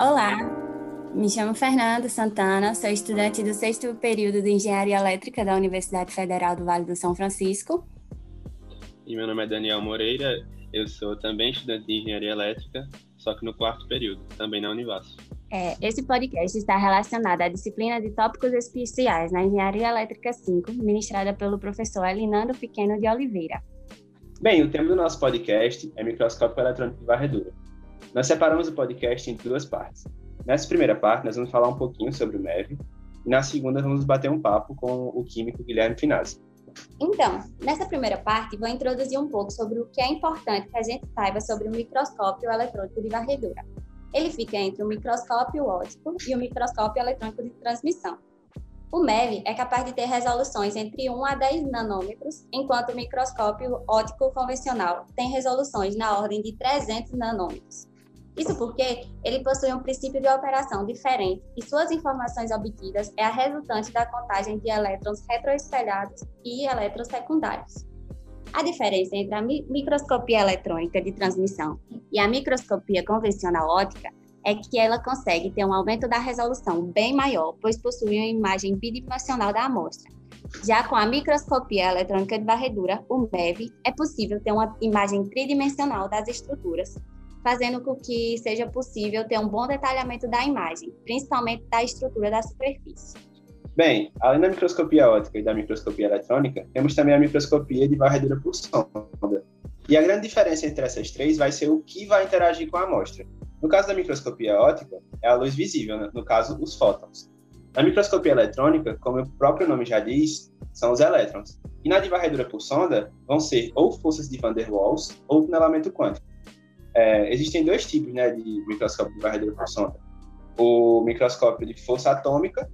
Olá, me chamo Fernanda Santana, sou estudante do sexto período de Engenharia Elétrica da Universidade Federal do Vale do São Francisco. E meu nome é Daniel Moreira, eu sou também estudante de Engenharia Elétrica, só que no quarto período, também na Univas. É, esse podcast está relacionado à disciplina de tópicos especiais na Engenharia Elétrica 5, ministrada pelo professor Elinando Pequeno de Oliveira. Bem, o tema do nosso podcast é microscópio eletrônico de varredura. Nós separamos o podcast em duas partes. Nessa primeira parte, nós vamos falar um pouquinho sobre o MEV, e na segunda, vamos bater um papo com o químico Guilherme Finazzi. Então, nessa primeira parte, vou introduzir um pouco sobre o que é importante que a gente saiba sobre o microscópio eletrônico de varredura. Ele fica entre o microscópio óptico e o microscópio eletrônico de transmissão. O MEV é capaz de ter resoluções entre 1 a 10 nanômetros, enquanto o microscópio óptico convencional tem resoluções na ordem de 300 nanômetros. Isso porque ele possui um princípio de operação diferente e suas informações obtidas é a resultante da contagem de elétrons retroespelhados e elétrons secundários. A diferença entre a microscopia eletrônica de transmissão e a microscopia convencional óptica é que ela consegue ter um aumento da resolução bem maior, pois possui uma imagem bidimensional da amostra. Já com a microscopia eletrônica de varredura, o MEV, é possível ter uma imagem tridimensional das estruturas, fazendo com que seja possível ter um bom detalhamento da imagem, principalmente da estrutura da superfície. Bem, além da microscopia óptica e da microscopia eletrônica, temos também a microscopia de varredura por sonda. E a grande diferença entre essas três vai ser o que vai interagir com a amostra. No caso da microscopia óptica, é a luz visível, né? no caso, os fótons. Na microscopia eletrônica, como o próprio nome já diz, são os elétrons. E na de varredura por sonda, vão ser ou forças de Van der Waals ou tunelamento quântico. É, existem dois tipos né, de microscópio de varredura por sonda: o microscópio de força atômica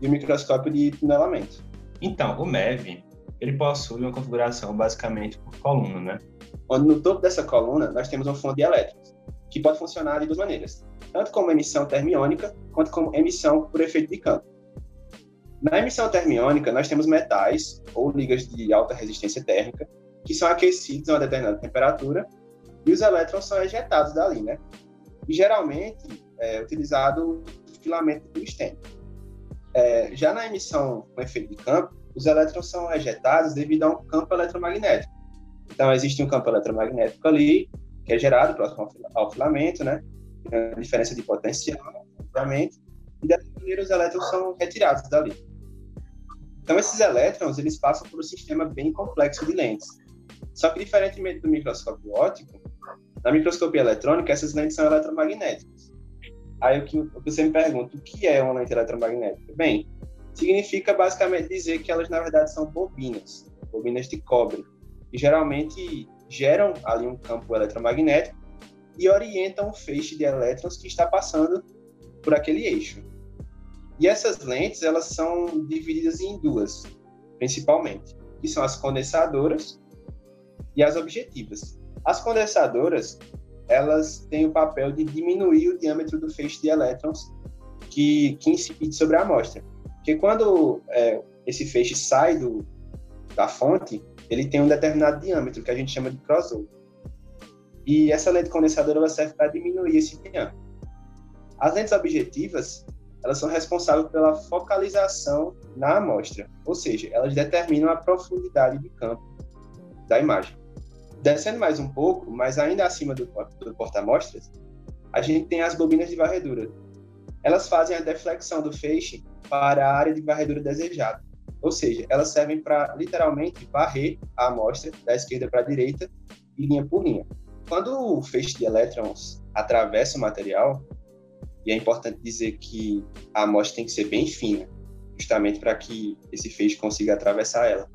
e o microscópio de tunelamento. Então, o MEV ele possui uma configuração basicamente por coluna, né? Onde no topo dessa coluna nós temos uma fonte de elétrons, que pode funcionar de duas maneiras, tanto como emissão termiônica quanto como emissão por efeito de campo. Na emissão termiônica, nós temos metais ou ligas de alta resistência térmica que são aquecidos a uma determinada temperatura e os elétrons são ejetados dali, né? E geralmente é utilizado o filamento de tungstênio. É, já na emissão com efeito de campo, os elétrons são ejetados devido a um campo eletromagnético. Então, existe um campo eletromagnético ali, que é gerado próximo ao filamento, né? Diferença de potencial, obviamente, e dessa maneira os elétrons são retirados dali. Então, esses elétrons, eles passam por um sistema bem complexo de lentes. Só que, diferentemente do microscópio óptico, na microscopia eletrônica, essas lentes são eletromagnéticas. Aí o que, você me pergunta, o que é uma lente eletromagnética? Bem, significa basicamente dizer que elas, na verdade, são bobinas, bobinas de cobre, e geralmente geram ali um campo eletromagnético e orientam o feixe de elétrons que está passando por aquele eixo. E essas lentes, elas são divididas em duas, principalmente, que são as condensadoras e as objetivas. As condensadoras, elas têm o papel de diminuir o diâmetro do feixe de elétrons que, que incide sobre a amostra. Porque quando é, esse feixe sai do, da fonte, ele tem um determinado diâmetro, que a gente chama de crossover. E essa lente condensadora serve para diminuir esse diâmetro. As lentes objetivas, elas são responsáveis pela focalização na amostra, ou seja, elas determinam a profundidade de campo da imagem. Descendo mais um pouco, mas ainda acima do, do porta-amostras, a gente tem as bobinas de varredura. Elas fazem a deflexão do feixe para a área de varredura desejada. Ou seja, elas servem para literalmente varrer a amostra da esquerda para a direita linha por linha. Quando o feixe de elétrons atravessa o material, e é importante dizer que a amostra tem que ser bem fina, justamente para que esse feixe consiga atravessar ela.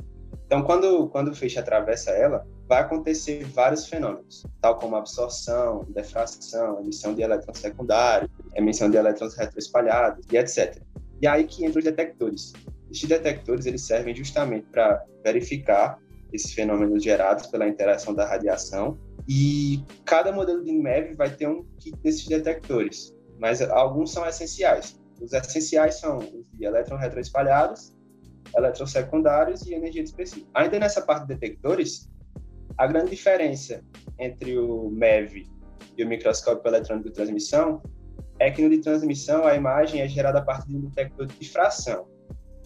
Então, quando, quando o feixe atravessa ela, vai acontecer vários fenômenos, tal como absorção, defração, emissão de elétrons secundários, emissão de elétrons retroespalhados e etc. E aí que entram os detectores. Esses detectores eles servem justamente para verificar esses fenômenos gerados pela interação da radiação e cada modelo de MEV vai ter um kit desses detectores, mas alguns são essenciais. Os essenciais são os de elétrons retroespalhados, elétrons secundários e energia dispersiva. Ainda nessa parte de detectores, a grande diferença entre o MEV e o microscópio eletrônico de transmissão é que no de transmissão a imagem é gerada a partir de um detector de difração.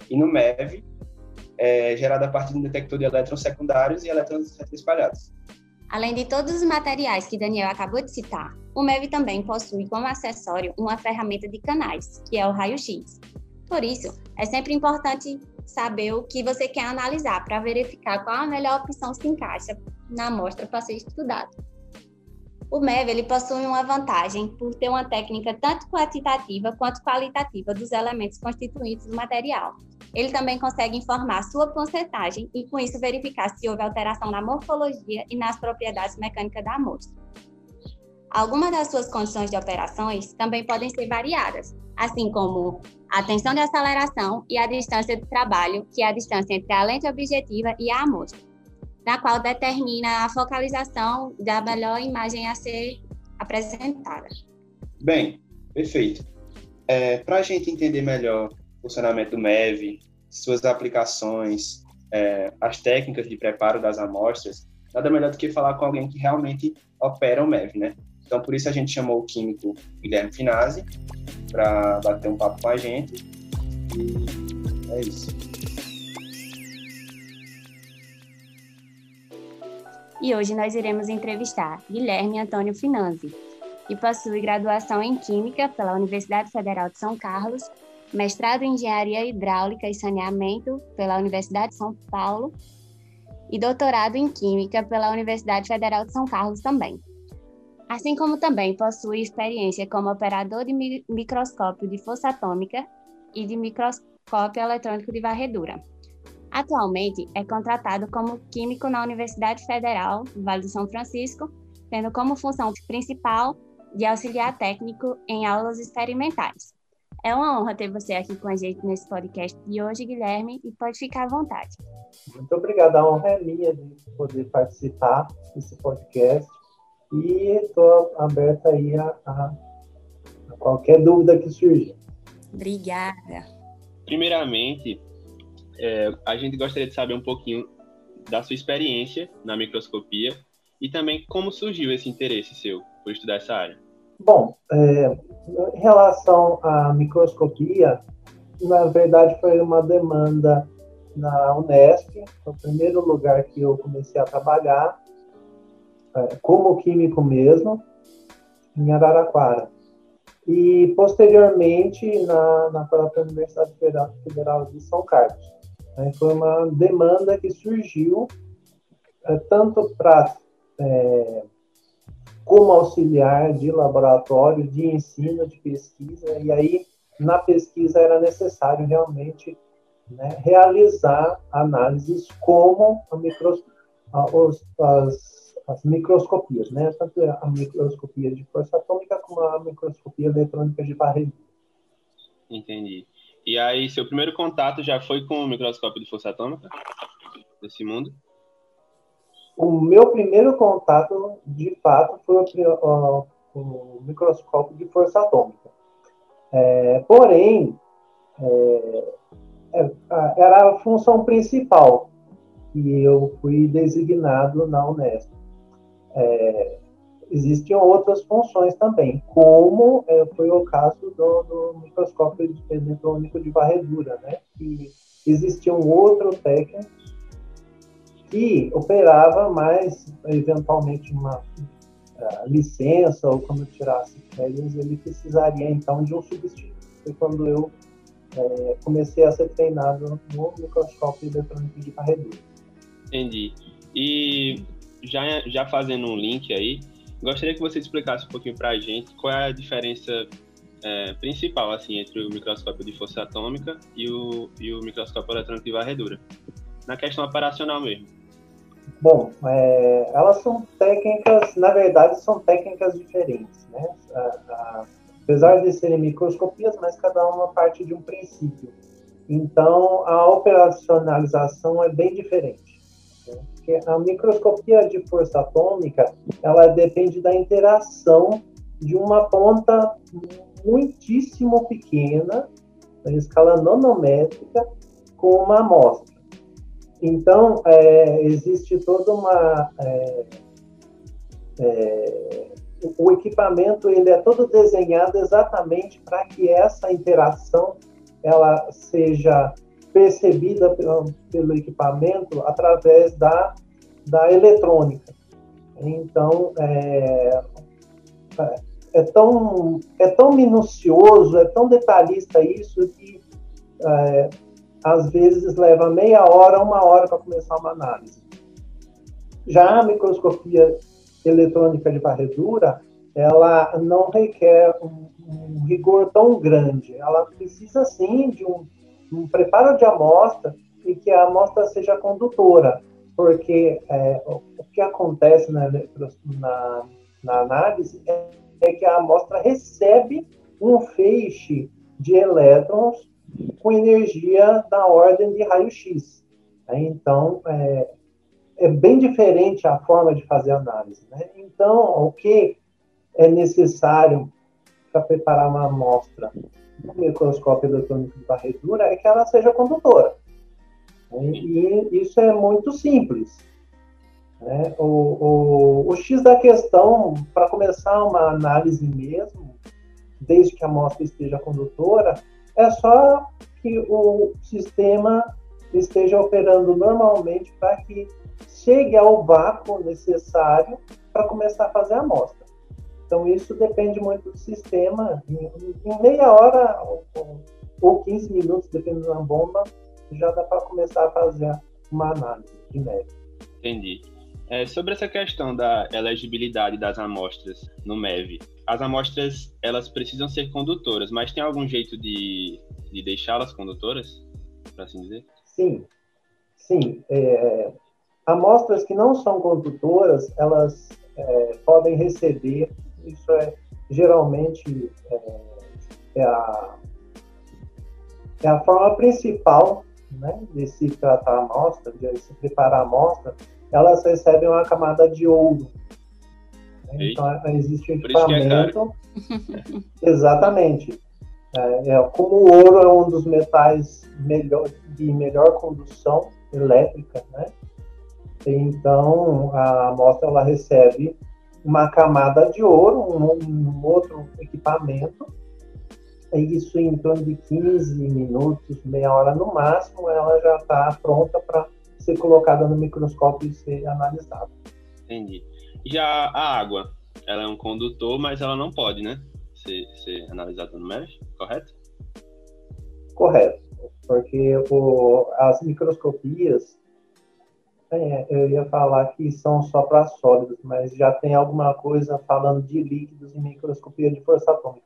E no MEV é gerada a partir de um detector de elétrons secundários e elétrons espalhados. Além de todos os materiais que Daniel acabou de citar, o MEV também possui como acessório uma ferramenta de canais, que é o raio-x. Por isso, é sempre importante saber o que você quer analisar para verificar qual a melhor opção se encaixa na amostra para ser estudada. O MEV ele possui uma vantagem por ter uma técnica tanto quantitativa quanto qualitativa dos elementos constituintes do material. Ele também consegue informar sua porcentagem e, com isso, verificar se houve alteração na morfologia e nas propriedades mecânicas da amostra. Algumas das suas condições de operações também podem ser variadas, assim como a tensão de aceleração e a distância de trabalho, que é a distância entre a lente objetiva e a amostra na qual determina a focalização da melhor imagem a ser apresentada. Bem, perfeito. É, Para a gente entender melhor o funcionamento do MEV, suas aplicações, é, as técnicas de preparo das amostras, nada melhor do que falar com alguém que realmente opera o MEV, né? Então, por isso a gente chamou o químico Guilherme Finazzi para bater um papo com a gente. E é isso. E hoje nós iremos entrevistar Guilherme Antônio Finanzi, que possui graduação em Química pela Universidade Federal de São Carlos, mestrado em Engenharia Hidráulica e Saneamento pela Universidade de São Paulo e doutorado em Química pela Universidade Federal de São Carlos também. Assim como também possui experiência como operador de microscópio de força atômica e de microscópio eletrônico de varredura. Atualmente é contratado como químico na Universidade Federal do Vale do São Francisco, tendo como função principal de auxiliar técnico em aulas experimentais. É uma honra ter você aqui com a gente nesse podcast de hoje, Guilherme, e pode ficar à vontade. Muito obrigado, a honra é minha de poder participar desse podcast e estou aberta aí a, a, a qualquer dúvida que surgir. Obrigada. Primeiramente, é, a gente gostaria de saber um pouquinho da sua experiência na microscopia e também como surgiu esse interesse seu por estudar essa área. Bom, é, em relação à microscopia, na verdade foi uma demanda na Unesp, o primeiro lugar que eu comecei a trabalhar, é, como químico mesmo, em Araraquara. E, posteriormente, na, na própria Universidade Federal de São Carlos. Né? Foi uma demanda que surgiu é, tanto para é, como auxiliar de laboratório, de ensino, de pesquisa, e aí na pesquisa era necessário realmente né, realizar análises como a micros, a, os, as, as, microscopias, né, tanto a microscopia de força atômica como a microscopia eletrônica de varredura. Entendi. E aí, seu primeiro contato já foi com o microscópio de força atômica desse mundo? O meu primeiro contato, de fato, foi o, o microscópio de força atômica. É, porém, é, é era a função principal que eu fui designado na Unesp. É, existiam outras funções também, como é, foi o caso do, do, microscópio eletrônico de varredura, né? Que existia um outro técnico que operava mais, eventualmente, uma uh, licença ou quando tirasse férias, ele precisaria então de um substituto. Foi quando eu é, comecei a ser treinado no microscópio eletrônico de varredura. Entendi. E já, já fazendo um link aí, Gostaria que você explicasse um pouquinho para a gente qual é a diferença é, principal assim entre o microscópio de força atômica e o, e o microscópio eletrônico de varredura, na questão operacional mesmo. Bom, é, elas são técnicas, na verdade, são técnicas diferentes, né? A, a, apesar de serem microscopias, mas cada uma parte de um princípio. Então, a operacionalização é bem diferente porque a microscopia de força atômica, ela depende da interação de uma ponta muitíssimo pequena, em escala nanométrica, com uma amostra. Então, é, existe toda uma é, é, o equipamento ele é todo desenhado exatamente para que essa interação ela seja percebida pelo, pelo equipamento através da, da eletrônica. Então, é, é, tão, é tão minucioso, é tão detalhista isso que é, às vezes leva meia hora, uma hora para começar uma análise. Já a microscopia eletrônica de varredura, ela não requer um, um rigor tão grande. Ela precisa, sim, de um, um preparo de amostra e que a amostra seja condutora, porque é, o que acontece na, na, na análise é, é que a amostra recebe um feixe de elétrons com energia da ordem de raio-x. Então, é, é bem diferente a forma de fazer análise. Né? Então, o que é necessário para preparar uma amostra no microscópio eletrônico de varredura é que ela seja condutora. Né? E isso é muito simples. Né? O, o, o X da questão, para começar uma análise mesmo, desde que a amostra esteja condutora, é só que o sistema esteja operando normalmente para que chegue ao vácuo necessário para começar a fazer a amostra. Então, isso depende muito do sistema. Em, em meia hora ou, ou 15 minutos, dependendo da bomba, já dá para começar a fazer uma análise de média. Entendi. É, sobre essa questão da elegibilidade das amostras no MEV, as amostras elas precisam ser condutoras, mas tem algum jeito de, de deixá-las condutoras, para assim dizer? Sim, sim. É, amostras que não são condutoras, elas é, podem receber, isso é geralmente é, é, a, é a forma principal né, de se tratar a amostra, de se preparar a amostra, elas recebem uma camada de ouro. Né? Então, existe um é equipamento. É exatamente. É, é, como o ouro é um dos metais melhor, de melhor condução elétrica, né? Então, a amostra ela recebe uma camada de ouro, um, um outro equipamento, e isso em torno de 15 minutos, meia hora no máximo, ela já está pronta para ser colocada no microscópio e ser analisada. Entendi. Já a água, ela é um condutor, mas ela não pode, né? Ser, ser analisada no MES, correto? Correto, porque o, as microscopias, é, eu ia falar que são só para sólidos, mas já tem alguma coisa falando de líquidos em microscopia de força atômica.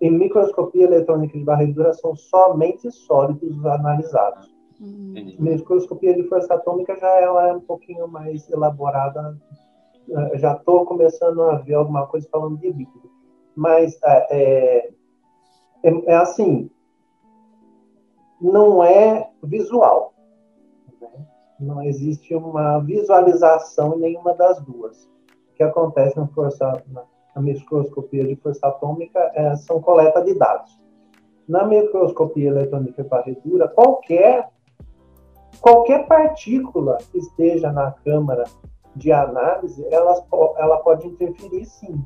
Em microscopia eletrônica de varredura são somente sólidos analisados. Uhum. Microscopia de força atômica já ela é um pouquinho mais elaborada. Eh, já estou começando a ver alguma coisa falando de líquido. Mas é, é, é, é assim, não é visual. Não existe uma visualização em nenhuma das duas. O que acontece na, força, na, na microscopia de força atômica é, são coleta de dados. Na microscopia eletrônica e varredura, qualquer qualquer partícula que esteja na câmara de análise, ela, ela pode interferir sim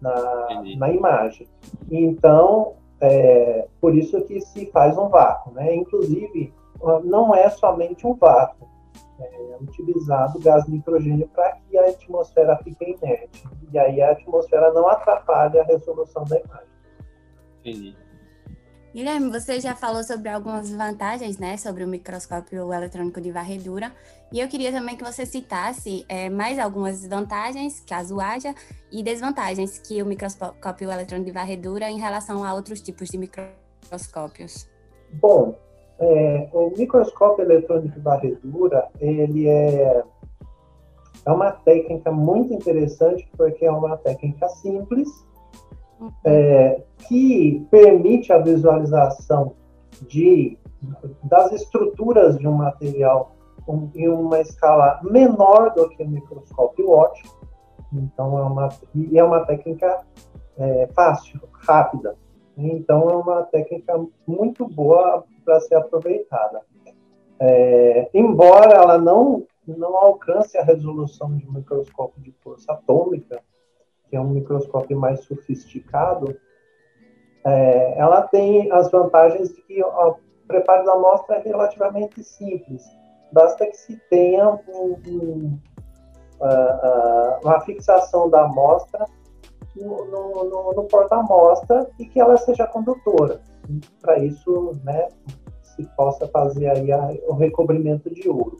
na, na imagem. Então, é, por isso que se faz um vácuo. Né? Inclusive, não é somente um vácuo, é utilizado gás nitrogênio para que a atmosfera fique inerte. E aí a atmosfera não atrapalha a resolução da imagem. Entendi. Guilherme, você já falou sobre algumas vantagens, né, sobre o microscópio eletrônico de varredura, e eu queria também que você citasse é, mais algumas vantagens, caso haja, e desvantagens que o microscópio eletrônico de varredura em relação a outros tipos de microscópios. Bom, é, o microscópio eletrônico de varredura, ele é, é uma técnica muito interessante, porque é uma técnica simples, é, que permite a visualização de, das estruturas de um material um, em uma escala menor do que o microscópio óptico. Então, é uma, e é uma técnica é, fácil, rápida. Então, é uma técnica muito boa para ser aproveitada. É, embora ela não, não alcance a resolução de um microscópio de força atômica, que é um microscópio mais sofisticado, é, ela tem as vantagens de que o preparo da amostra é relativamente simples. Basta que se tenha um, um, uh, uh, uma fixação da amostra no, no, no, no porta-amostra e que ela seja condutora. Para isso, né, se possa fazer aí a, o recobrimento de ouro.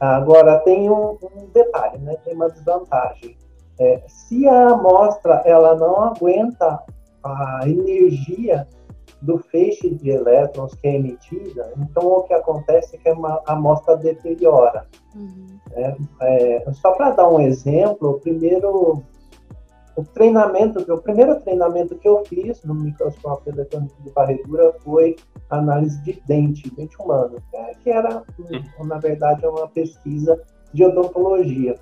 Agora, tem um, um detalhe, né, tem uma desvantagem. É, se a amostra ela não aguenta a energia do feixe de elétrons que é emitida, então o que acontece é que a amostra deteriora. Uhum. É, é, só para dar um exemplo, o primeiro o treinamento, o primeiro treinamento que eu fiz no microscópio eletrônico de varredura foi análise de dente, dente humano, que era, hum. na verdade, uma pesquisa de odontologia.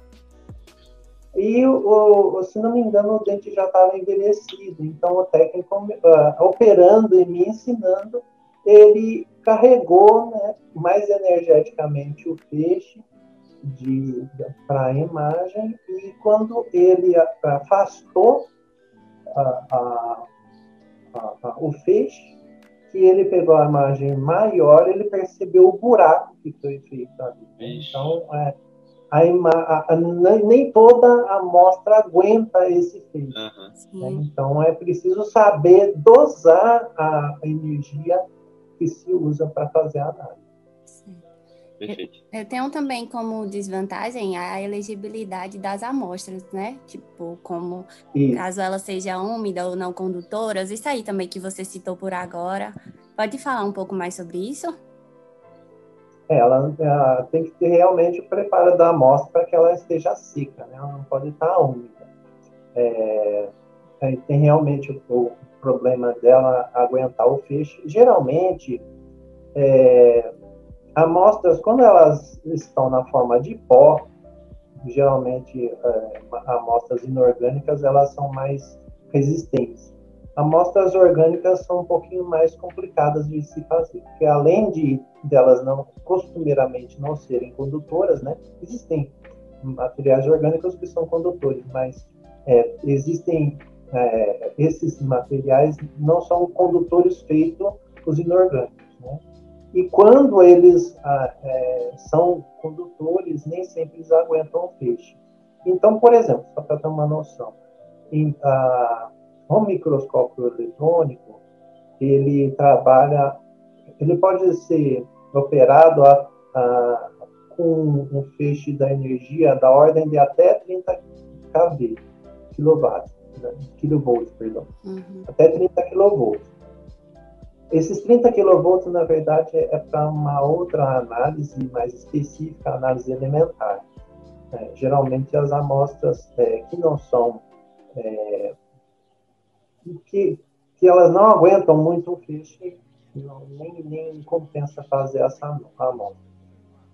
E, o, se não me engano, o dente já estava envelhecido. Então, o técnico, uh, operando e me ensinando, ele carregou né, mais energeticamente o peixe para a imagem. E quando ele afastou a, a, a, o feixe, que ele pegou a imagem maior, ele percebeu o buraco que foi feito ali. Então, é, a, a, nem toda a amostra aguenta esse efeito. Uhum. Né? Então é preciso saber dosar a energia que se usa para fazer a análise. Perfeito. Eu tenho também como desvantagem a elegibilidade das amostras, né? Tipo, como caso ela seja úmida ou não condutoras, isso aí também que você citou por agora. Pode falar um pouco mais sobre isso? ela, ela, tem que ter realmente o preparo da amostra para que ela esteja seca, né? ela não pode estar úmida. É, tem realmente o, o, problema dela aguentar o feixe. Geralmente, é, amostras, quando elas estão na forma de pó, geralmente é, amostras inorgânicas, elas são mais resistentes. Amostras orgânicas são um pouquinho mais complicadas de se fazer, porque além de delas não costumeiramente não serem condutoras, né, existem materiais orgânicos que são condutores, mas é, existem é, esses materiais não são condutores feitos os inorgânicos, né? E quando eles ah, é, são condutores, nem sempre eles aguentam o feixe. Então, por exemplo, só para ter uma noção, em, ah, o microscópio eletrônico, ele trabalha, ele pode ser operado a, a, com um feixe da energia da ordem de até 30 kV, quilowatts, né? kilovolts, perdão, uhum. até 30 kilovolts. Esses 30 kV, na verdade, é para uma outra análise mais específica, análise elementar. É, geralmente, as amostras é, que não são é, que, que elas não aguentam muito o feixe, nem, nem compensa fazer essa,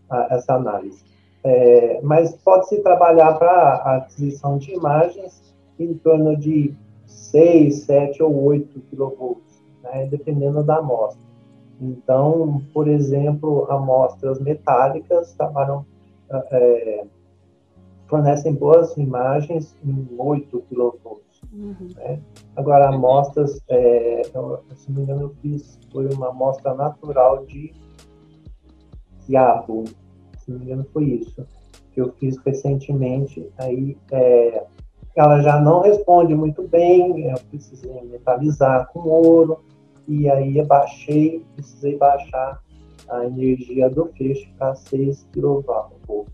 a, essa análise. É, mas pode-se trabalhar para a aquisição de imagens em torno de 6, 7 ou 8 kV, né, dependendo da amostra. Então, por exemplo, amostras metálicas trabalham, é, fornecem boas imagens em 8 kV. Uhum. Né? Agora, amostras, é, eu, se não me engano, eu fiz, foi uma amostra natural de quiabo, se não me engano, foi isso, que eu fiz recentemente. Aí, é, ela já não responde muito bem, eu precisei metalizar com ouro, e aí eu baixei, precisei baixar a energia do feixe para 6 kV.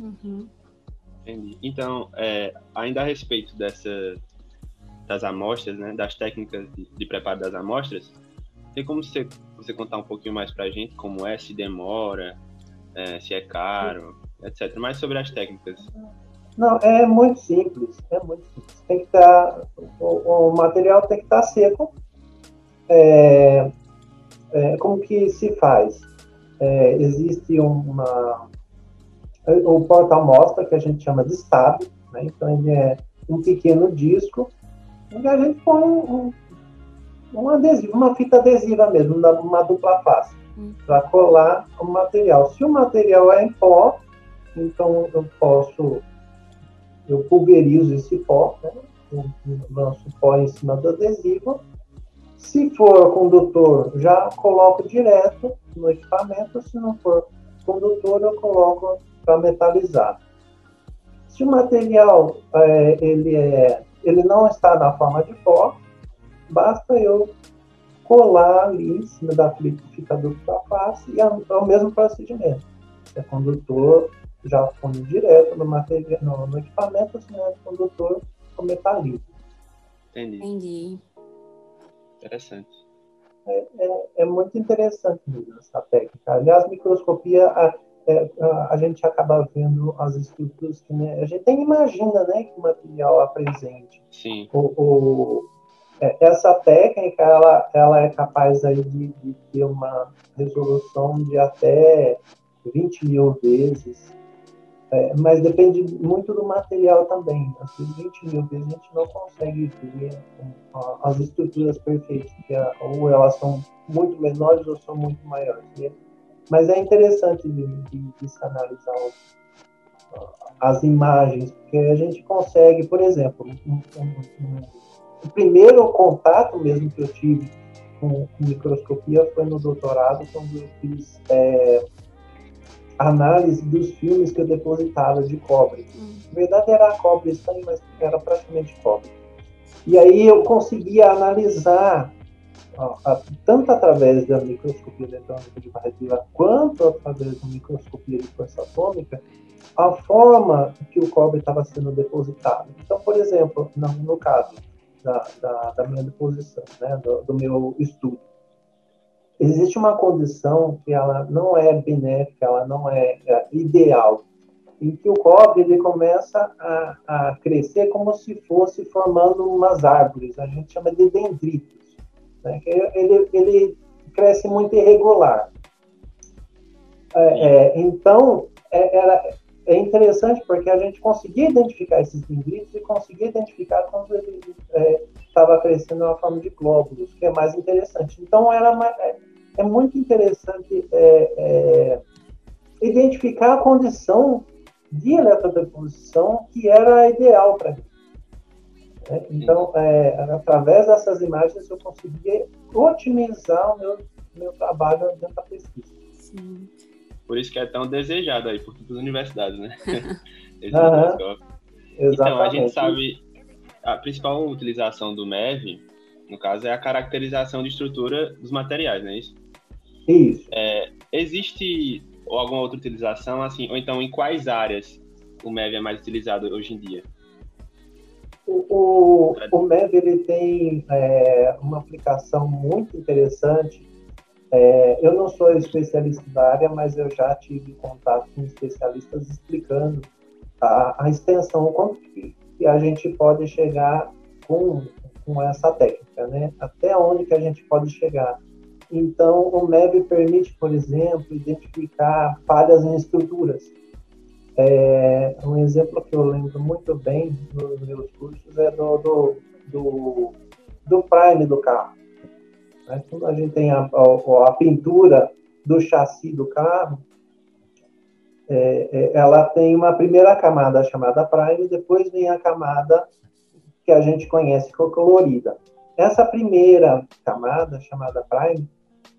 Uhum. Entendi. Então, é, ainda a respeito dessa das amostras, né, das técnicas de, de preparo das amostras, tem como você, você contar um pouquinho mais para a gente como é, se demora, é, se é caro, etc. Mais sobre as técnicas. Não, é muito simples, é muito simples. Tem que estar, tá, o, o material tem que estar tá seco. É, é, como que se faz? É, existe uma o porta-amostra que a gente chama de stab, né? então ele é um pequeno disco e a gente põe um, um adesivo, uma fita adesiva mesmo, uma dupla face, hum. para colar o material. Se o material é em pó, então eu posso, eu pulverizo esse pó, né? lanço o pó em cima do adesivo. Se for condutor, já coloco direto no equipamento. Se não for condutor, eu coloco para metalizar. Se o material é, ele, é, ele não está na forma de pó, basta eu colar ali em cima da liquidificador da face e é, é o mesmo procedimento. Se é condutor, já funde direto no, material, no, no equipamento, se não é condutor, o metaliza. Entendi. Entendi. Interessante. É, é, é, muito interessante essa técnica. Aliás, microscopia, a, é, a, a, gente acaba vendo as estruturas que né, a gente nem imagina né, que o material apresente. Sim. O, o, é, essa técnica ela, ela é capaz aí de, de ter uma resolução de até 20 mil vezes, é, mas depende muito do material também. Assim, 20 mil vezes a gente não consegue ver as estruturas perfeitas, é, ou elas são muito menores ou são muito maiores. Né? Mas é interessante de, de, de se analisar as imagens, porque a gente consegue, por exemplo, um, um, um o primeiro contato mesmo que eu tive com, com microscopia foi no doutorado, quando eu fiz é, análise dos filmes que eu depositava de cobre. Hum. Na verdade era cobre estanho, mas era praticamente cobre. E aí eu conseguia analisar, ó, tanto através da microscopia eletrônica de varredura, quanto através da microscopia de força atômica, a forma que o cobre estava sendo depositado. Então, por exemplo, no, no caso, da, da, da minha deposição, né, do, do, meu estudo. Existe uma condição que ela não é benéfica, ela não é, é ideal, em que o cobre ele começa a, a, crescer como se fosse formando umas árvores, a gente chama de dendritos. Né? Ele, ele cresce muito irregular. É, é, então, é, era, é interessante porque a gente conseguia identificar esses dendritos e conseguia identificar quando ele estava é, crescendo na forma de glóbulos, que é mais interessante. Então, era é, é, muito interessante é, é, identificar a condição de eletrodeposição que era ideal para mim. Né? Então, é, através dessas imagens, eu conseguia otimizar o meu, meu trabalho dentro da pesquisa. Sim. Por isso que é tão desejado aí por todas as universidades, né? Uhum. Então, a gente sabe a principal utilização do MEV, no caso, é a caracterização de estrutura dos materiais, não é isso? Isso. É, existe alguma outra utilização, assim, ou então em quais áreas o MEV é mais utilizado hoje em dia? O, o, o MEV ele tem é, uma aplicação muito interessante é, eu não sou especialista da área, mas eu já tive contato com especialistas explicando a, a extensão, como que, que, a gente pode chegar com, com essa técnica, né? Até onde que a gente pode chegar. Então, o MEV permite, por exemplo, identificar falhas em estruturas. É, um exemplo que eu lembro muito bem nos meus cursos é do, do, do, do prime do carro. Né? Quando a gente tem a, a, a pintura do chassi do carro, é, é, ela tem uma primeira camada chamada prime, depois vem a camada que a gente conhece como colorida. Essa primeira camada, chamada prime,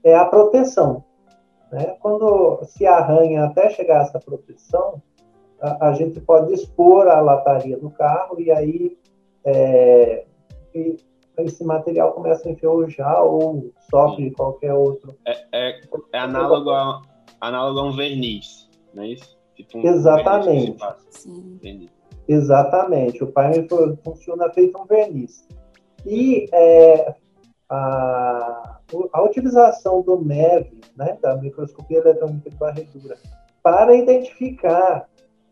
é a proteção. Né? Quando se arranha até chegar a essa proteção, a, a gente pode expor a lataria do carro e aí é, esse material começa a enferrujar ou sofre Sim. qualquer outro. É, é, é análogo, a, análogo a um verniz, não é isso? Tipo um Exatamente. Sim. Exatamente. O primer funciona feito um verniz. E é, a, a utilização do MEV, né, da microscopia eletrônica de varredura, para identificar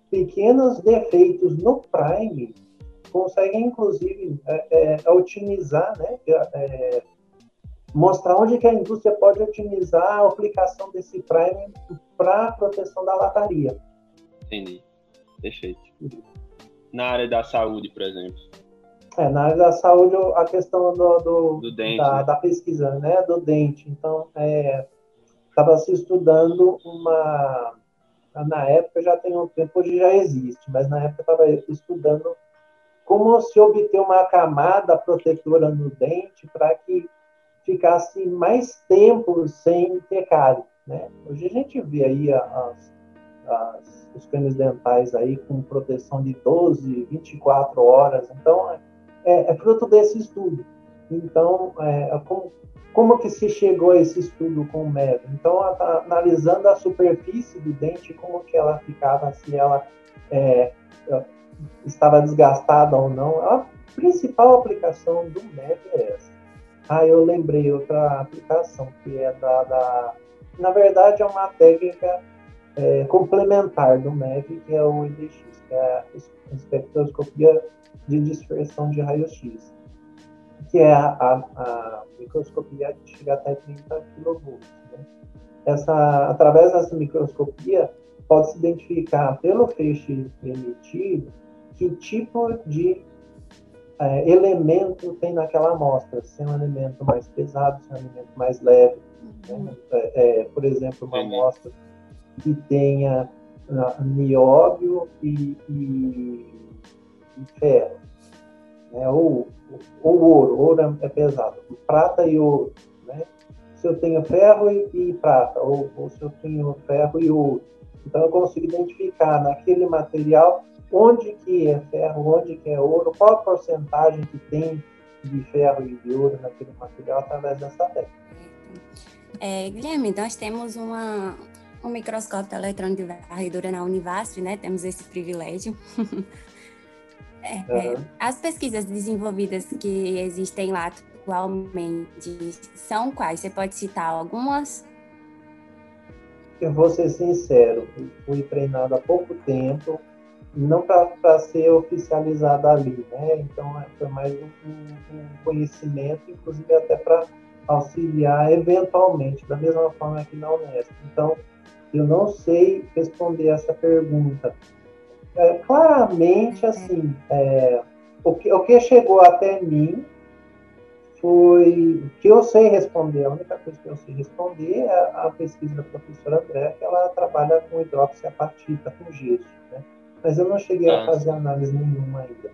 pequenos defeitos no prime conseguem, inclusive, é, é, otimizar, né, é, mostrar onde que a indústria pode otimizar a aplicação desse Prime para a proteção da lataria. Entendi. Perfeito. Na área da saúde, por exemplo. É, na área da saúde, a questão do, do, do dente, da, né? da, pesquisa, né, do dente. Então, estava é, se estudando uma... Na época já tem um tempo, hoje já existe, mas na época estava estudando como se obter uma camada protetora no dente para que ficasse mais tempo sem ter cárie. Né? Hoje a gente vê aí as, as, os cânions dentais aí com proteção de 12, 24 horas. Então, é, é fruto desse estudo. Então, é, é como, como que se chegou a esse estudo com o MEV? Então, tá analisando a superfície do dente, como que ela ficava, se ela é, estava desgastada ou não. A principal aplicação do MEV é essa. Ah, eu lembrei outra aplicação, que é da, da na verdade, é uma técnica é, complementar do MEV, que é o IDX, que é a espectroscopia de dispersão de raio-x, que é a, a, a, microscopia que chega até 30 kV. Né? Essa, através dessa microscopia, pode-se identificar pelo feixe emitido que tipo de é, elemento tem naquela amostra, se é um elemento mais pesado, se é um elemento mais leve. Né? É, é, por exemplo, uma amostra que tenha uh, nióbio e, e, e ferro, né? ou, ou ouro, ouro é pesado, prata e ouro. Né? Se eu tenho ferro e, e prata, ou, ou se eu tenho ferro e ouro. Então eu consigo identificar naquele material onde que é ferro, onde que é ouro, qual a porcentagem que tem de ferro e de ouro naquele material através dessa técnica. É, Guilherme, nós temos uma, um microscópio eletrônico de varredura na Univasf, né? Temos esse privilégio. é, uhum. as pesquisas desenvolvidas que existem lá atualmente são quais? Você pode citar algumas? Eu vou ser sincero, fui treinado há pouco tempo, não para ser oficializado ali, né? Então é, foi mais um, um conhecimento, inclusive até para auxiliar eventualmente, da mesma forma que na Unesp. Então, eu não sei responder essa pergunta. É, claramente, assim, é, o, que, o que chegou até mim foi que eu sei responder, a única coisa que eu sei responder é a, pesquisa da professora André, que ela trabalha com hidroxiapatita com gesso, né? Mas eu não cheguei a ah. fazer análise nenhuma ainda.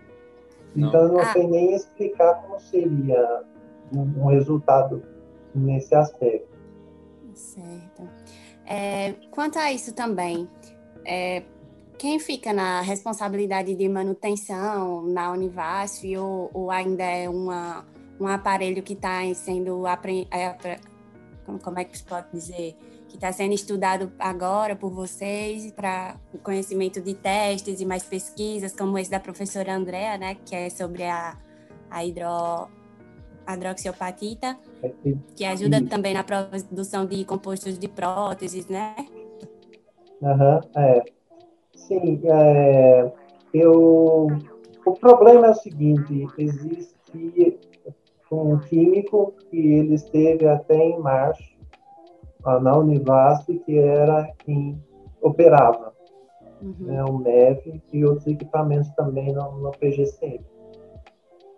Então, não. eu não ah. sei nem explicar como seria um, um resultado nesse aspecto. Certo. É, quanto a isso também, é, quem fica na responsabilidade de manutenção na Univasf ou, ou ainda é uma, um aparelho que está sendo é, como é que se pode dizer que está sendo estudado agora por vocês para o conhecimento de testes e mais pesquisas como esse da professora Andrea, né, que é sobre a, a hidro hidroxiopatita, que ajuda também na produção de compostos de próteses, né? Aham, uhum, é. Sim, é, eu... O problema é o seguinte, existe um químico que ele esteve até em março na Univasf, que era quem operava uhum. né, o MEV e outros equipamentos também no, no PGCM.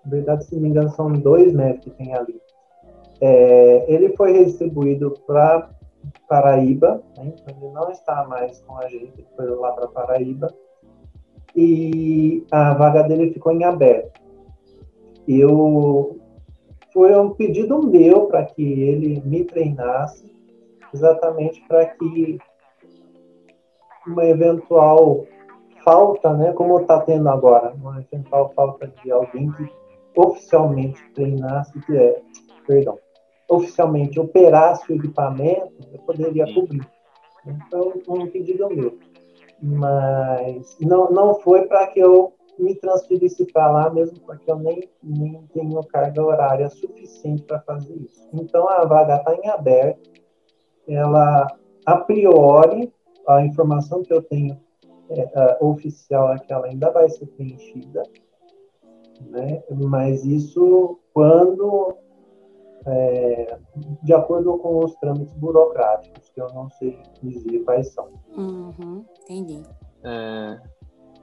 Na verdade, se não me engano, são dois MEV que tem ali. É, ele foi redistribuído para Paraíba, né? então ele não está mais com a gente, ele foi lá para Paraíba, e a vaga dele ficou em aberto. Eu foi um pedido meu para que ele me treinasse, exatamente para que uma eventual falta, né, como está tendo agora, uma eventual falta de alguém que oficialmente treinasse, é, perdão, oficialmente operasse o equipamento, eu poderia cobrir. Então, um pedido meu. Mas não, não foi para que eu me transferisse para lá, mesmo porque eu nem, nem tenho carga horária suficiente para fazer isso. Então, a vaga está em aberto. Ela, a priori, a informação que eu tenho é, oficial é que ela ainda vai ser preenchida né? mas isso quando, é, de acordo com os trâmites burocráticos, que eu não sei dizer quais são. Uhum, entendi. É,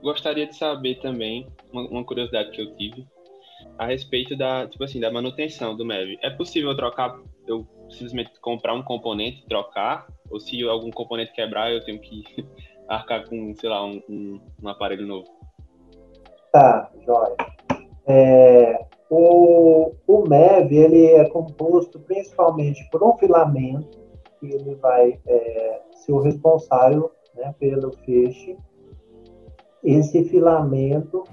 gostaria de saber também, uma, uma, curiosidade que eu tive, a respeito da, tipo assim, da manutenção do MEV. É possível trocar, eu simplesmente comprar um componente, trocar, ou se algum componente quebrar, eu tenho que arcar com, sei lá, um, um, um aparelho novo? Tá, jóia. É, o, o MEV ele é composto principalmente por um filamento que ele vai é, ser o responsável né, pelo feixe. Esse filamento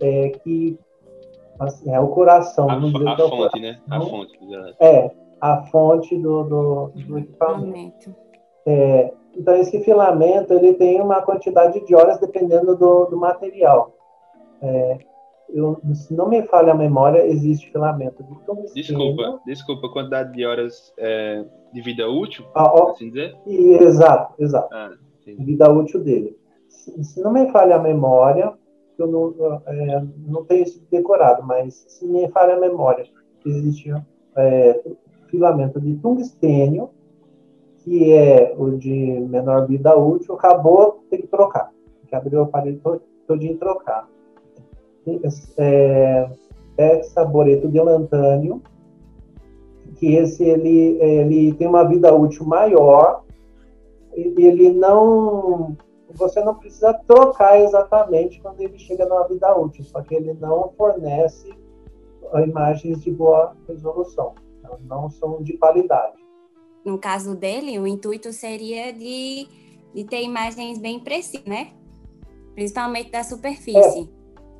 é que assim, é o coração. A, a é fonte, coração. né? A fonte. É, a fonte do, do, do equipamento. É, então, esse filamento ele tem uma quantidade de horas dependendo do, do material. É, eu, se não me falha a memória, existe filamento de tungstênio. Desculpa, desculpa, a quantidade de horas é, de vida útil, Ah, ó, assim dizer? e- exato, exato. Ah. Vida útil dele. Se, não me falha a memória, eu não, é, não tenho isso decorado, mas se me falha a memória, existe é, filamento de tungstênio, que é o de menor vida útil, acabou, tem que trocar. Tem que abrir o aparelho todinho e trocar. É, hexaboreto de lantânio, que esse ele, ele tem uma vida útil maior, ele não você não precisa trocar exatamente quando ele chega numa vida útil, só que ele não fornece imagens de boa resolução, então, não são de qualidade. No caso dele, o intuito seria de, de ter imagens bem precisas, né? Principalmente da superfície.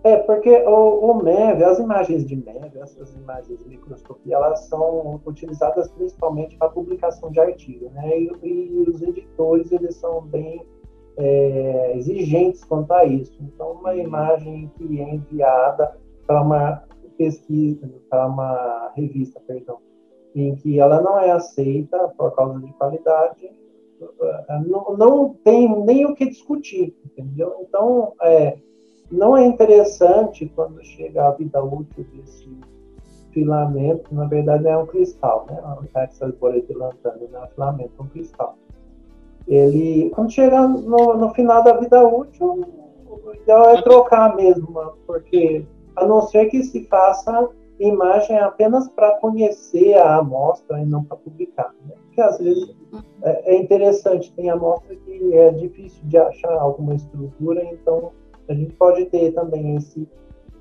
É, porque o, o MEV, as imagens de MEV, essas imagens de microscopia, elas são utilizadas principalmente para publicação de artigo, né? E, e os editores, eles são bem é, exigentes quanto a isso. Então, uma imagem que é enviada para uma pesquisa, para uma revista, perdão, em que ela não é aceita por causa de qualidade, não, não tem nem o que discutir, entendeu? Então, é, não é interessante quando chega a vida útil desse filamento, na verdade é um cristal, né? Essas boletas de não é um filamento, é um cristal. Ele, quando chega no, no final da vida útil, o ideal é trocar mesmo, porque a não ser que se faça imagem apenas para conhecer a amostra e não para publicar. Né? Porque às vezes é, é interessante, tem amostra que é difícil de achar alguma estrutura, então a gente pode ter também esse,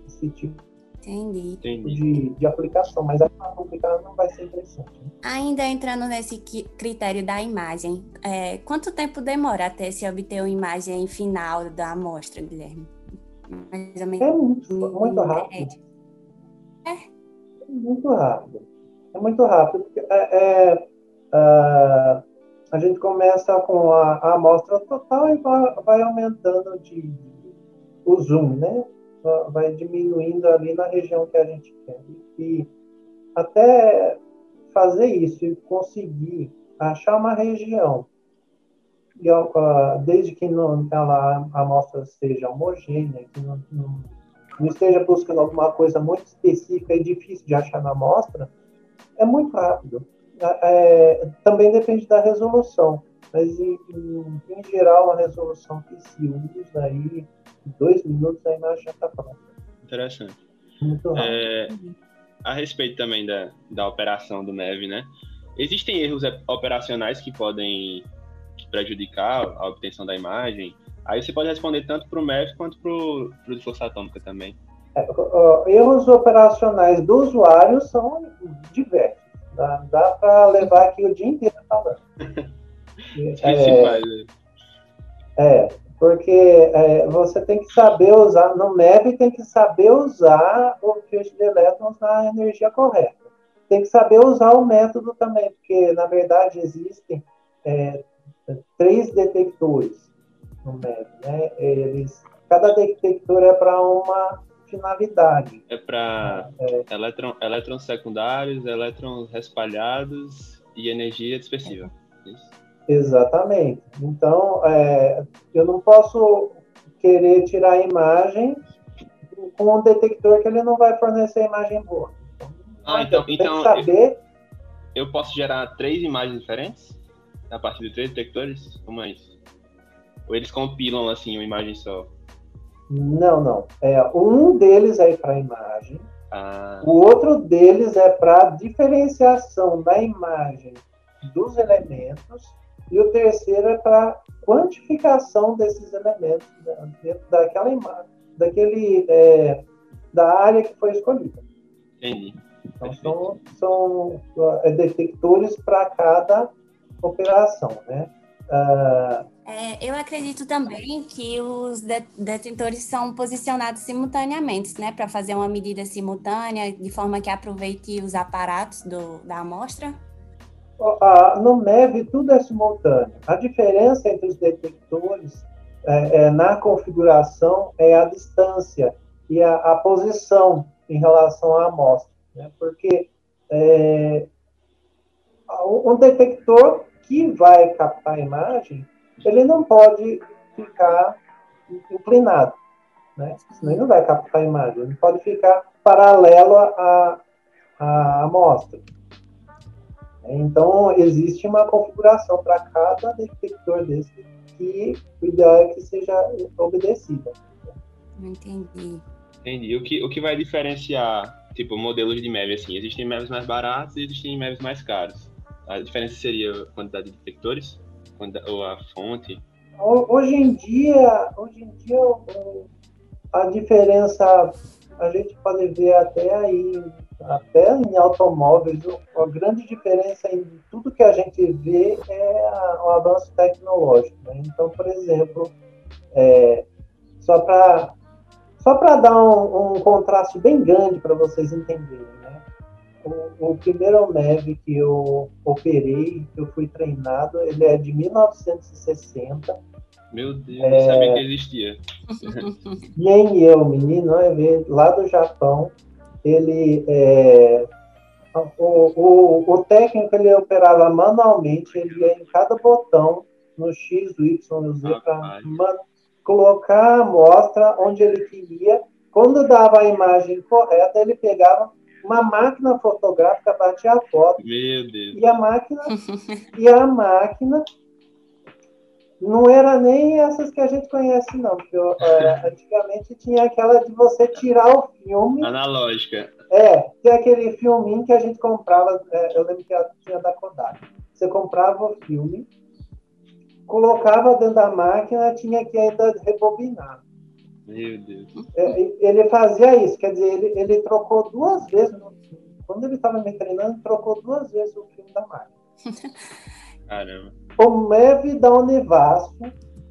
esse tipo Entendi. De, de aplicação, mas a publicar não vai ser interessante. né? Ainda entrando nesse critério da imagem, é, quanto tempo demora até se obter uma imagem final da amostra, Guilherme? Mais ou menos. É muito, muito rápido. média. Muito rápido. É muito rápido. Porque é, é, ah, a gente começa com a, a amostra total e vai, vai aumentando de, o zoom, né? Va- Vai diminuindo ali na região que a gente quer. E até fazer isso e conseguir achar uma região, desde que não, ela, a amostra seja homogênea, que não, não não esteja buscando alguma coisa muito específica e difícil de achar na amostra, é muito rápido. É, também depende da resolução, mas em, em- em geral a resolução que se usa aí, dois minutos a imagem já está pronta. Interessante. Muito rápido. É, a respeito também da, da operação do MEV, né? Existem erros e- operacionais que podem prejudicar a obtenção da imagem? Aí você pode responder tanto para o MEV quanto para o de força atômica também. É, erros operacionais do usuário são diversos. Dá, dá para levar aqui o dia inteiro falando. Os É, principais, né? É, porque é, você tem que saber usar, no MEV tem que saber usar o feixe de elétrons na energia correta. Tem que saber usar o método também, porque na verdade existem é, três detectores no MEV, né? Eles, cada detector é para uma finalidade. É para elétron, elétrons secundários, elétrons respalhados e energia dispersiva. Exatamente. Então, é, eu não posso querer tirar a imagem com um detector que ele não vai fornecer imagem boa. Ah, então, tem então que saber. eu posso gerar três imagens diferentes a partir de três detectores? Como é isso? Ou eles compilam assim uma imagem só? Não, não. É, um deles é para imagem, Ah, o outro deles é para diferenciação da imagem dos elementos, e o terceiro é para quantificação desses elementos da- dentro daquela imagem, daquele, é, da área que foi escolhida. Entendi. Então, são, são é, detectores para cada operação, né? Uh, é, eu acredito também que os detentores são posicionados simultaneamente, né, para fazer uma medida simultânea, de forma que aproveite os aparatos do, da amostra. No MEV, tudo é simultâneo. A diferença entre os detectores é, é, na configuração é a distância e a, a posição em relação à amostra. Né? Porque é, um detector que vai captar a imagem, ele não pode ficar inclinado, né? Senão ele não vai captar a imagem, ele pode ficar paralelo à, à amostra. Então, existe uma configuração para cada detector desse que o ideal é que seja obedecida. Entendi. Entendi. O que, o que vai diferenciar, tipo, modelos de MEV, assim? Existem MEVs mais baratos e existem MEVs mais caros. A diferença seria a quantidade de detectores? Ou a fonte? Hoje em dia, hoje em dia a diferença a gente pode ver até aí, até em automóveis, a grande diferença em tudo que a gente vê é o avanço tecnológico. Né? Então, por exemplo, é, só para só para dar um, um, contraste bem grande para vocês entenderem, né? O, o, primeiro MEV que eu operei, que eu fui treinado, ele é de 1960. Meu Deus, é... não sabia que existia. Nem eu, menino, lá do Japão, ele é, o, o, o, técnico ele operava manualmente, ele ia em cada botão no X, o Y, no Z para colocar a amostra onde ele queria. Quando dava a imagem correta, ele pegava uma máquina fotográfica, batia a foto. Meu Deus. E a máquina, e a máquina não era nem essas que a gente conhece, não. É, antigamente tinha aquela de você tirar o filme. Analógica. É, tem aquele filminho que a gente comprava, é, eu lembro que tinha da Kodak. Você comprava o filme, colocava dentro da máquina, tinha que ainda rebobinar. Meu Deus. É, ele fazia isso, quer dizer, ele, ele trocou duas vezes, quando ele estava me treinando, trocou duas vezes o filme da máquina. Caramba. O MEV da Univasf,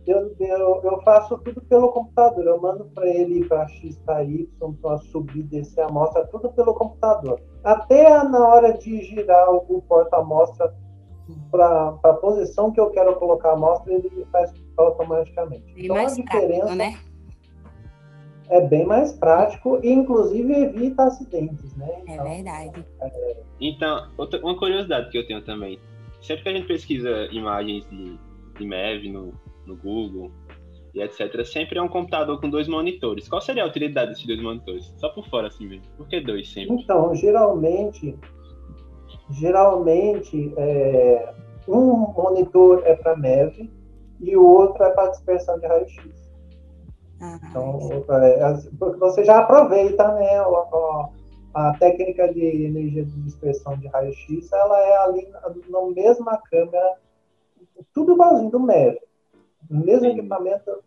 eu, eu, eu, faço tudo pelo computador. Eu mando para ele para XKY, para subir, descer a amostra, tudo pelo computador. Até na hora de girar o porta-amostra para a posição que eu quero colocar a amostra, ele faz automaticamente. Bem então, a diferença prático, né? é bem mais prático e, inclusive, evita acidentes, né? É então, é verdade. É... Então, outra, uma curiosidade que eu tenho também. Sempre que a gente pesquisa imagens de, de MEV no, no Google e etc., sempre é um computador com dois monitores. Qual seria a utilidade desses dois monitores? Só por fora, assim mesmo. Por que dois sempre? Então, geralmente, geralmente é, um monitor é para MEV e o outro é para dispersão de raio-x. Ah, então, é, você já aproveita né, a, a, técnica de energia de dispersão de raio-x, ela é ali na, mesma câmera, tudo igualzinho do MEV. No mesmo Sim. equipamento.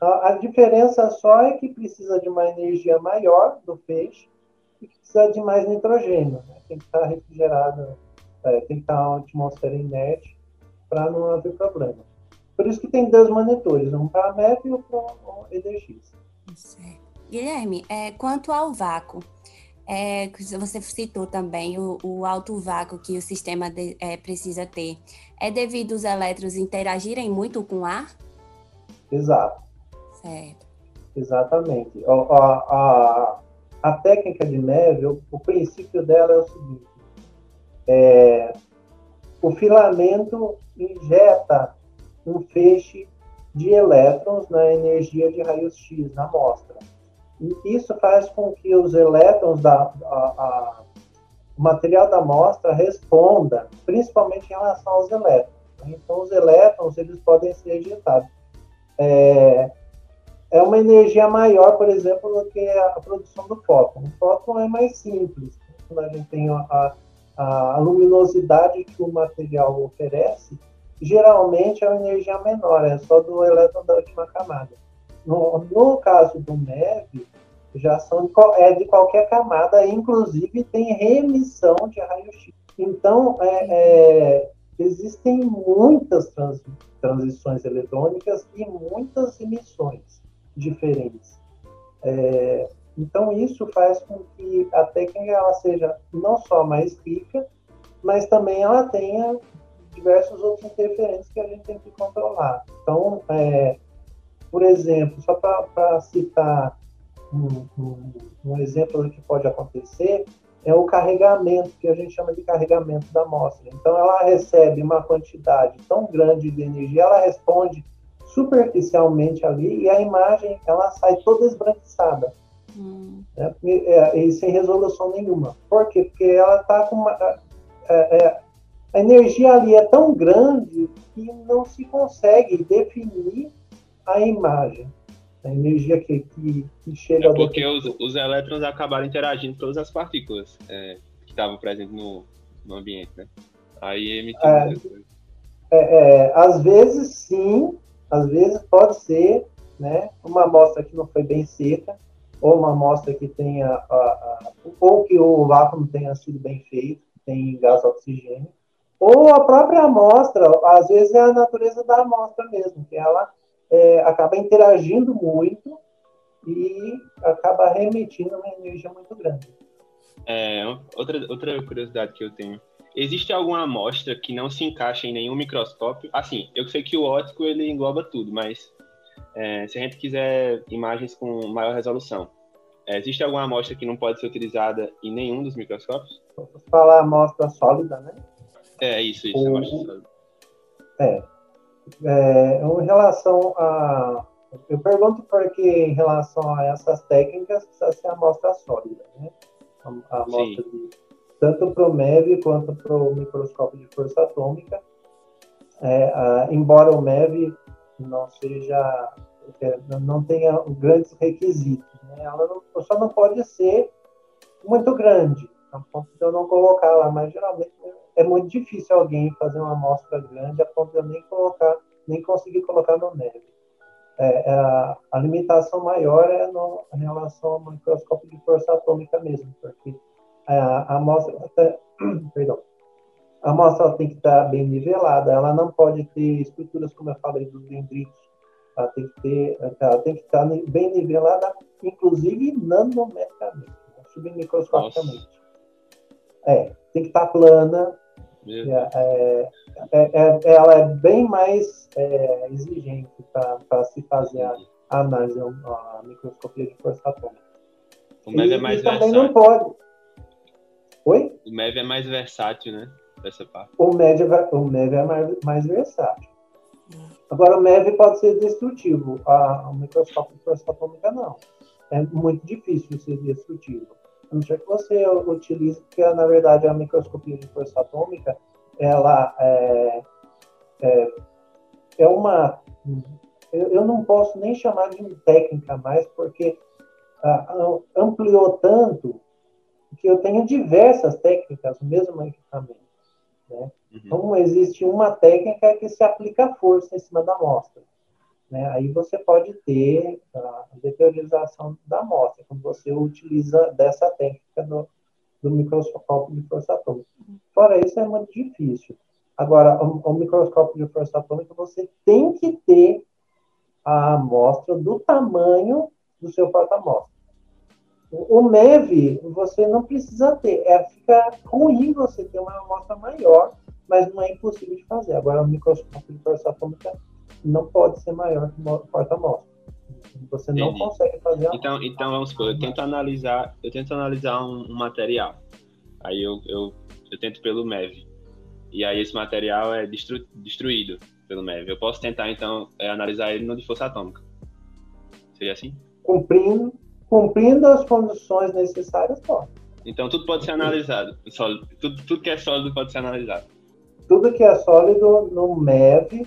A, a diferença só é que precisa de uma energia maior do feixe e precisa de mais nitrogênio. Né? Tem que estar refrigerado, é, tem que estar uma atmosfera inerte para não haver problema. Por isso que tem dois monitores, um para a MEP e outro para o EDX. Guilherme, é, quanto ao vácuo, é, você citou também o, o, alto vácuo que o sistema de, é, precisa ter. É devido os elétrons interagirem muito com o ar? Exato. Certo. Exatamente. A, a, a técnica de neve, o, o, princípio dela é o seguinte: é, o filamento injeta um feixe de elétrons na energia de raios X na amostra. E isso faz com que os elétrons da a, a, o material da amostra responda, principalmente em relação aos elétrons. Né? Então, os elétrons eles podem ser ejetados. É, é uma energia maior, por exemplo, do que a, produção do fóton. O fóton é mais simples. Quando a gente tem a, a, a luminosidade que o material oferece, geralmente é uma energia menor, é só do elétron da última camada. No, no caso do MEV, já são de, é de qualquer camada, inclusive tem reemissão de raio-x. Então, é, é, existem muitas trans, transições eletrônicas e muitas emissões diferentes. É, então, isso faz com que a técnica ela seja não só mais rica, mas também ela tenha diversos outros interferentes que a gente tem que controlar. Então, é, por exemplo, só para citar um, um, um, exemplo do que pode acontecer, é o carregamento, que a gente chama de carregamento da amostra. Então, ela recebe uma quantidade tão grande de energia, ela responde superficialmente ali e a imagem ela sai toda esbranquiçada. Hum. Né? E, é, e, sem resolução nenhuma. Por quê? Porque ela está com uma. É, é, a energia ali é tão grande que não se consegue definir a imagem. A energia que, que, que chega é porque os, os, elétrons acabaram interagindo com todas as partículas é, que estavam presentes no, no ambiente, né? Aí emitiu é, é, é, às vezes sim, às vezes pode ser, né? Uma amostra que não foi bem seca, ou uma amostra que tenha, a, a, ou que o vácuo não tenha sido bem feito, tem gás oxigênio, ou a própria amostra, às vezes é a natureza da amostra mesmo, que ela é, acaba interagindo muito e acaba remetindo uma energia muito grande. É, outra, outra curiosidade que eu tenho. Existe alguma amostra que não se encaixa em nenhum microscópio? Assim, eu sei que o óptico ele engloba tudo, mas é, se a gente quiser imagens com maior resolução, é, existe alguma amostra que não pode ser utilizada em nenhum dos microscópios? Falar amostra sólida, né? É, isso, isso, o... amostra sólida. É. é. Em relação a. Eu pergunto porque, em relação a essas técnicas, precisa ser amostra sólida, né? A amostra de, tanto para o MEV quanto para o microscópio de força atômica. É, a, embora o MEV não seja, é, não tenha grandes requisitos. Né? Ela não, só não pode ser muito grande, a ponto de eu não colocar lá, mas geralmente é muito difícil alguém fazer uma amostra grande a ponto de eu nem colocar, nem conseguir colocar no neve. É, é, a, a, limitação maior é no, em relação ao microscópio de força atômica mesmo, porque a, a amostra, perdão, a amostra tem que estar bem nivelada, ela não pode ter estruturas, como eu falei, dos dendritos, ela tem que, ter, ela tem que estar bem nivelada, inclusive nanometricamente, né, submicroscopicamente. É, tem que estar plana, é, é, é, é, ela é bem mais é, exigente para se fazer a, a análise, a microscopia de força atômica. O MEV é mais também não pode. Oi? O MEV é mais versátil, né? dessa parte? O MEV, o MEV é mais, mais versátil. Agora, o MEV pode ser destrutivo. A, o microscópio de força atômica, não. É muito difícil ser destrutivo. A não ser que você utilize, porque, na verdade, a microscopia de força atômica, ela é, é, é uma... Eu, eu não posso nem chamar de técnica mais, porque ah, ampliou tanto que eu tenho diversas técnicas no mesmo equipamento. Né? Uhum. Então, existe uma técnica que se aplica força em cima da amostra. Né? Aí você pode ter a deteriorização da amostra, quando você utiliza dessa técnica do, do microscópio de força atômica. Fora isso, é muito difícil. Agora, o, o microscópio de força atômica, você tem que ter a amostra do tamanho do seu porta-amostra. O MEV, você não precisa ter. É, fica ruim você ter uma amostra maior, mas não é impossível de fazer. Agora, o microscópio de força atômica não pode ser maior que o porta-amostra. Você Entendi. não consegue fazer a Então, então vamos supor, eu tento analisar, eu tento analisar um, um material. Aí eu, eu, eu tento pelo MEV. E aí esse material é destru, destruído pelo MEV. Eu posso tentar, então, é, analisar ele no de força atômica. Seria assim? Cumprindo cumprindo as condições necessárias, pode. Então tudo pode ser analisado. Sólido. Tudo, tudo que é sólido pode ser analisado. Tudo que é sólido no MEV,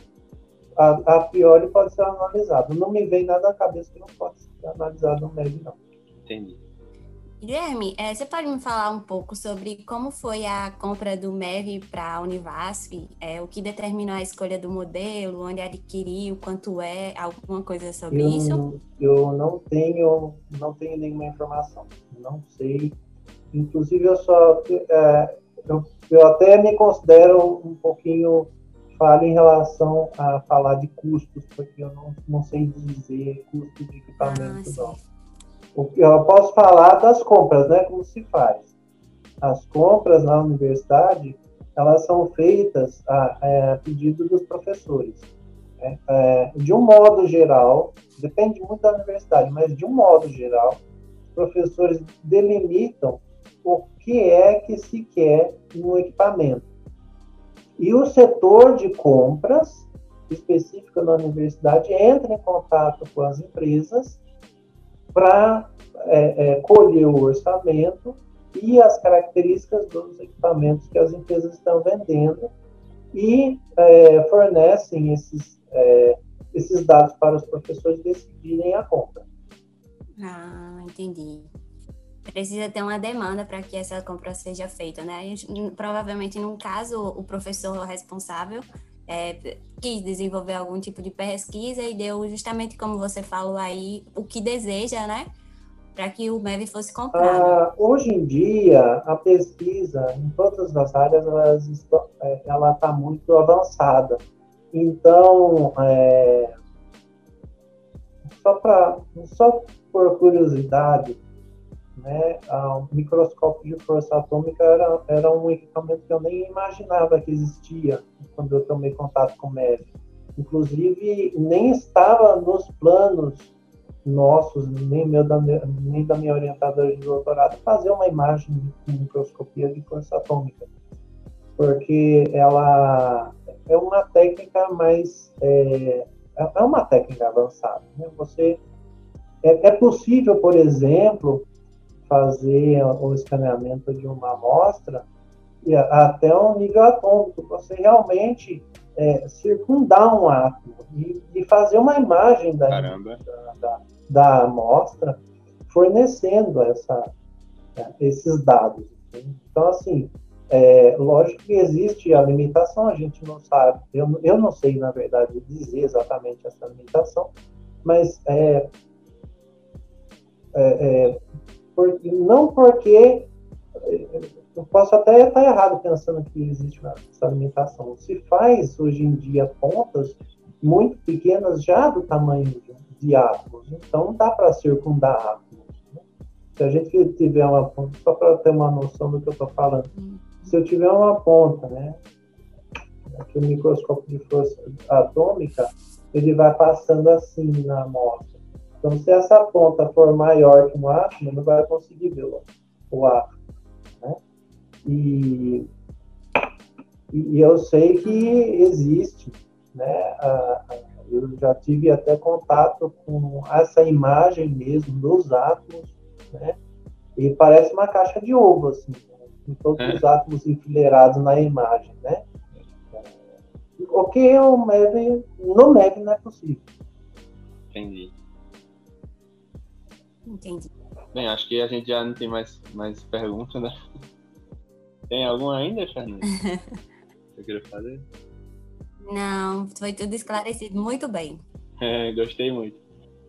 a, a priori pode ser analisado. Não me vem nada à cabeça que não pode ser analisado no MEV, não. Entendi. Guilherme, é, você pode me falar um pouco sobre como foi a compra do MEV para a Univasf? É, o que determinou a escolha do modelo, onde adquiriu, quanto é, alguma coisa sobre eu, isso? Eu não tenho, não tenho nenhuma informação. Não sei. Inclusive, eu só é, eu, eu até me considero um pouquinho falho em relação a falar de custos, porque eu não, não sei dizer custo de equipamento, ah, não. Eu posso falar das compras, né? Como se faz. As compras na universidade, elas são feitas a, a pedido dos professores. Né? É, de um modo geral, depende muito da universidade, mas de um modo geral, os professores delimitam o que é que se quer no equipamento. E o setor de compras específico na universidade entra em contato com as empresas para é, é, colher o orçamento e as características dos equipamentos que as empresas estão vendendo e é, fornecem esses, é, esses dados para os professores decidirem a compra. Ah, entendi. Precisa ter uma demanda para que essa compra seja feita, né? Provavelmente, num caso, o professor responsável é, quis desenvolver algum tipo de pesquisa e deu justamente como você falou aí o que deseja, né? Para que o MEV fosse comprado. Ah, hoje em dia, a pesquisa em todas as áreas é, ela está muito avançada. Então, é, só, pra, só por curiosidade, né, o microscópio de força atômica era, era um equipamento que eu nem imaginava que existia quando eu tomei contato com o MEV. Inclusive, nem estava nos planos nossos, nem, meu, nem da minha orientadora de doutorado, fazer uma imagem de microscopia de força atômica. Porque ela é uma técnica mais. É, é uma técnica avançada. Né? Você, é, é possível, por exemplo, fazer o escaneamento de uma amostra e até um nível atômico, você realmente é, circundar um átomo e, e, fazer uma imagem da, da, da, amostra fornecendo essa, é, esses dados. Então, assim, é, lógico que existe a limitação, a gente não sabe, eu, eu não sei, na verdade, dizer exatamente essa limitação, mas é, é, é por, não porque eu posso até estar errado pensando que existe essa limitação. Se faz hoje em dia pontas muito pequenas já do tamanho de, átomos, então dá para circundar átomos. Né? Se a gente tiver uma ponta, só para ter uma noção do que eu estou falando, uhum. se eu tiver uma ponta, né, aqui o microscópio de força atômica, ele vai passando assim na amostra. Então, se essa ponta for maior que um átomo, não vai conseguir ver o, o átomo. Né? E, e eu sei que existe, né? A, a, eu já tive até contato com essa imagem mesmo dos átomos, né? E parece uma caixa de ovo, assim, com todos é. os átomos enfileirados na imagem, né? O que é o MEV, no MEV não é possível. Entendi. Entendi. Bem, acho que a gente já não tem mais, mais perguntas, né? Tem alguma ainda, Fernanda? Você queria fazer? Não, foi tudo esclarecido muito bem. É, gostei muito.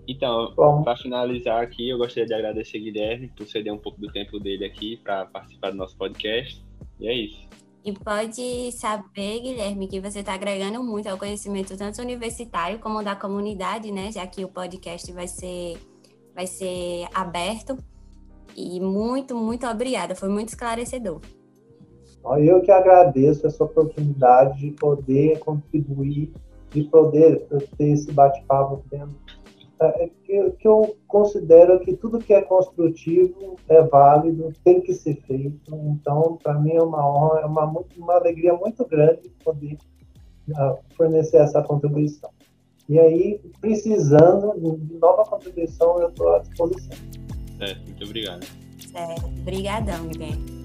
Então, para finalizar aqui, eu gostaria de agradecer Guilherme por ceder um pouco do tempo dele aqui para participar do nosso podcast. E é isso. E pode saber, Guilherme, que você está agregando muito ao conhecimento tanto universitário como da comunidade, né? Já que o podcast vai ser vai ser aberto. E muito, muito obrigada, foi muito esclarecedor. Eu que agradeço essa oportunidade de poder contribuir, de poder ter esse bate-papo dentro. É, é que, eu considero que tudo que é construtivo é válido, tem que ser feito. Então, para mim é uma honra, é uma, uma alegria muito grande poder uh, fornecer essa contribuição. E aí, precisando de nova contribuição, eu estou à disposição. Certo, muito obrigado. Certo, obrigadão, Guilherme.